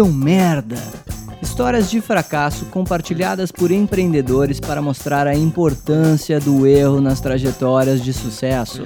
deu merda. Histórias de fracasso compartilhadas por empreendedores para mostrar a importância do erro nas trajetórias de sucesso.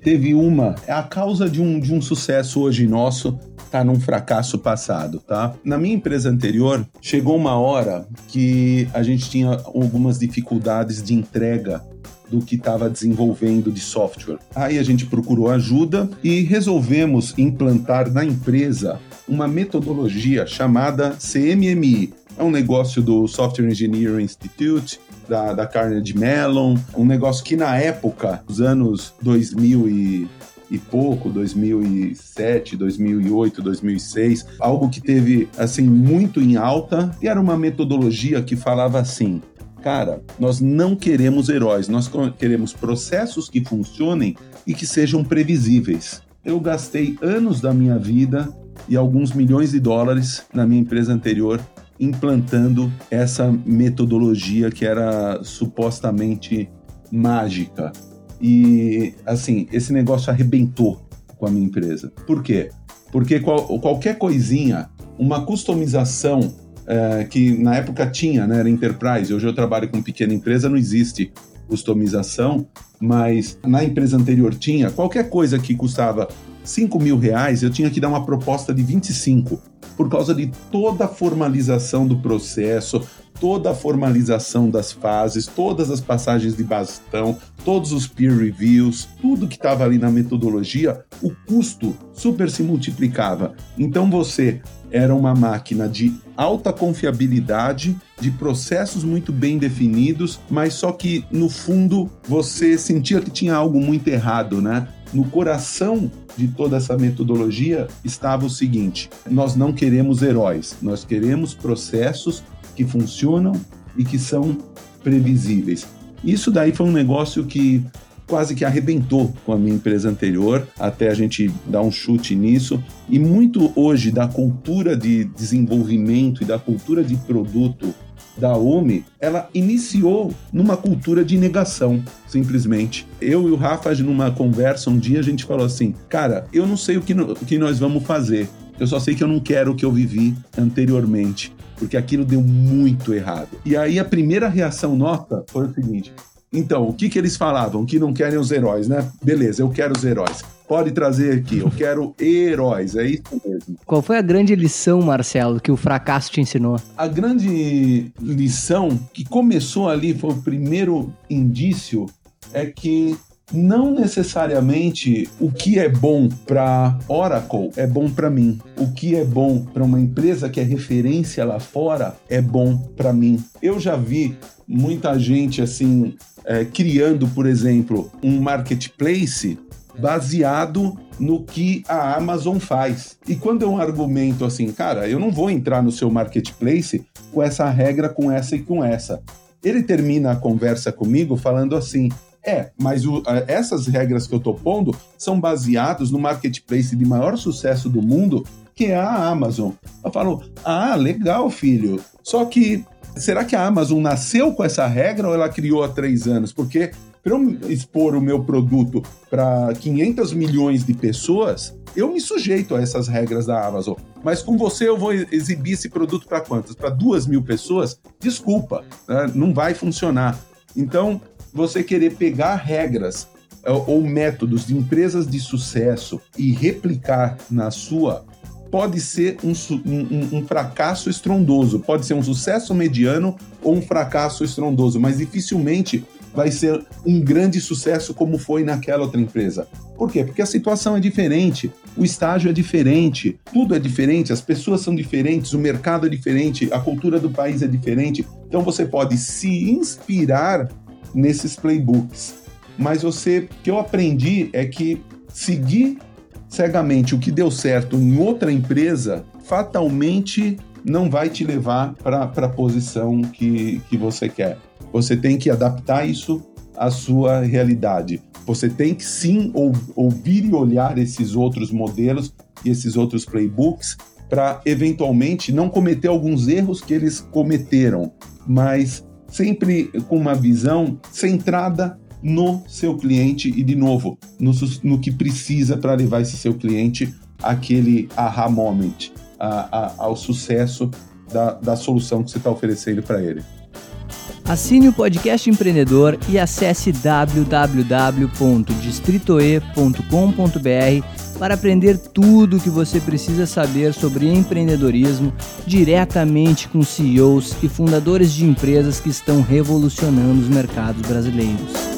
Teve uma, é a causa de um, de um sucesso hoje nosso tá num fracasso passado, tá? Na minha empresa anterior, chegou uma hora que a gente tinha algumas dificuldades de entrega do que estava desenvolvendo de software. Aí a gente procurou ajuda e resolvemos implantar na empresa uma metodologia chamada CMMI. É um negócio do Software Engineering Institute, da, da Carnegie Mellon, um negócio que na época, nos anos 2000 e e pouco, 2007, 2008, 2006, algo que teve assim muito em alta e era uma metodologia que falava assim: cara, nós não queremos heróis, nós queremos processos que funcionem e que sejam previsíveis. Eu gastei anos da minha vida e alguns milhões de dólares na minha empresa anterior implantando essa metodologia que era supostamente mágica. E assim, esse negócio arrebentou com a minha empresa. Por quê? Porque qual, qualquer coisinha, uma customização é, que na época tinha, né, era Enterprise, hoje eu trabalho com pequena empresa, não existe customização, mas na empresa anterior tinha, qualquer coisa que custava 5 mil reais, eu tinha que dar uma proposta de 25, por causa de toda a formalização do processo, toda a formalização das fases, todas as passagens de bastão, todos os peer reviews, tudo que estava ali na metodologia, o custo super se multiplicava. Então você era uma máquina de alta confiabilidade, de processos muito bem definidos, mas só que no fundo você sentia que tinha algo muito errado, né? No coração de toda essa metodologia estava o seguinte: nós não queremos heróis, nós queremos processos que funcionam e que são previsíveis. Isso daí foi um negócio que quase que arrebentou com a minha empresa anterior, até a gente dar um chute nisso. E muito hoje da cultura de desenvolvimento e da cultura de produto da OMI, ela iniciou numa cultura de negação, simplesmente. Eu e o Rafa, numa conversa um dia, a gente falou assim: cara, eu não sei o que, no, o que nós vamos fazer. Eu só sei que eu não quero o que eu vivi anteriormente, porque aquilo deu muito errado. E aí a primeira reação nossa foi o seguinte: então, o que, que eles falavam? Que não querem os heróis, né? Beleza, eu quero os heróis. Pode trazer aqui, eu quero heróis, é isso mesmo. Qual foi a grande lição, Marcelo, que o fracasso te ensinou? A grande lição que começou ali, foi o primeiro indício, é que não necessariamente o que é bom para Oracle é bom para mim. O que é bom para uma empresa que é referência lá fora é bom para mim. Eu já vi muita gente assim é, criando, por exemplo, um marketplace baseado no que a Amazon faz. E quando é um argumento assim, cara, eu não vou entrar no seu marketplace com essa regra, com essa e com essa. Ele termina a conversa comigo falando assim: é, mas o, essas regras que eu tô pondo são baseadas no marketplace de maior sucesso do mundo, que é a Amazon. Eu falo: ah, legal, filho. Só que será que a Amazon nasceu com essa regra ou ela criou há três anos? Porque para eu expor o meu produto para 500 milhões de pessoas, eu me sujeito a essas regras da Amazon. Mas com você eu vou exibir esse produto para quantas? Para duas mil pessoas? Desculpa, né? não vai funcionar. Então, você querer pegar regras é, ou métodos de empresas de sucesso e replicar na sua pode ser um, um, um, fracasso estrondoso, pode ser um sucesso mediano ou um fracasso estrondoso, mas dificilmente vai ser um grande sucesso como foi naquela outra empresa. Por quê? Porque a situação é diferente, o estágio é diferente, tudo é diferente, as pessoas são diferentes, o mercado é diferente, a cultura do país é diferente. Então você pode se inspirar nesses playbooks. Mas você, o que eu aprendi é que seguir cegamente o que deu certo em outra empresa, fatalmente não vai te levar para a posição que, que você quer. Você tem que adaptar isso à sua realidade. Você tem que sim ou, ouvir e olhar esses outros modelos e esses outros playbooks para eventualmente não cometer alguns erros que eles cometeram, mas sempre com uma visão centrada no seu cliente e, de novo, no, no que precisa para levar esse seu cliente àquele aha moment, a, a, ao sucesso da, da solução que você está oferecendo para ele. Assine o podcast empreendedor e acesse www.distritoe.com.br para aprender tudo o que você precisa saber sobre empreendedorismo diretamente com CEOs e fundadores de empresas que estão revolucionando os mercados brasileiros.